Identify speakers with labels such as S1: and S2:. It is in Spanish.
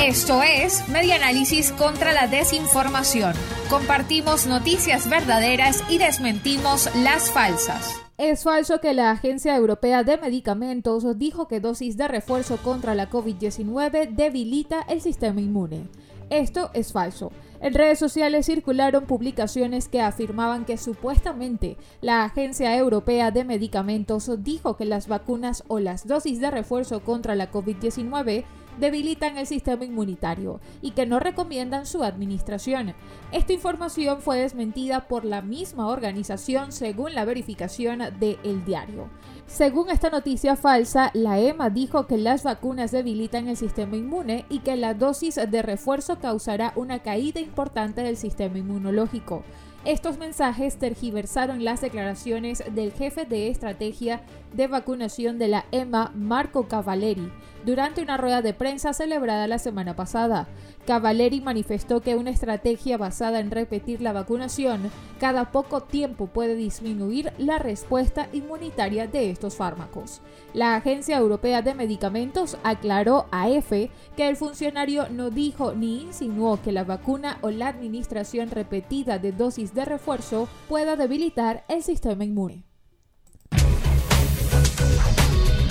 S1: Esto es Media Análisis contra la Desinformación. Compartimos noticias verdaderas y desmentimos las falsas.
S2: Es falso que la Agencia Europea de Medicamentos dijo que dosis de refuerzo contra la COVID-19 debilita el sistema inmune. Esto es falso. En redes sociales circularon publicaciones que afirmaban que supuestamente la Agencia Europea de Medicamentos dijo que las vacunas o las dosis de refuerzo contra la COVID-19 debilitan el sistema inmunitario y que no recomiendan su administración. Esta información fue desmentida por la misma organización según la verificación de El Diario. Según esta noticia falsa, la EMA dijo que las vacunas debilitan el sistema inmune y que la dosis de refuerzo causará una caída importante del sistema inmunológico. Estos mensajes tergiversaron las declaraciones del jefe de estrategia de vacunación de la EMA, Marco Cavalleri, durante una rueda de prensa celebrada la semana pasada. Cavalleri manifestó que una estrategia basada en repetir la vacunación cada poco tiempo puede disminuir la respuesta inmunitaria de estos fármacos. La Agencia Europea de Medicamentos aclaró a EFE que el funcionario no dijo ni insinuó que la vacuna o la administración repetida de dosis de refuerzo pueda debilitar el sistema inmune.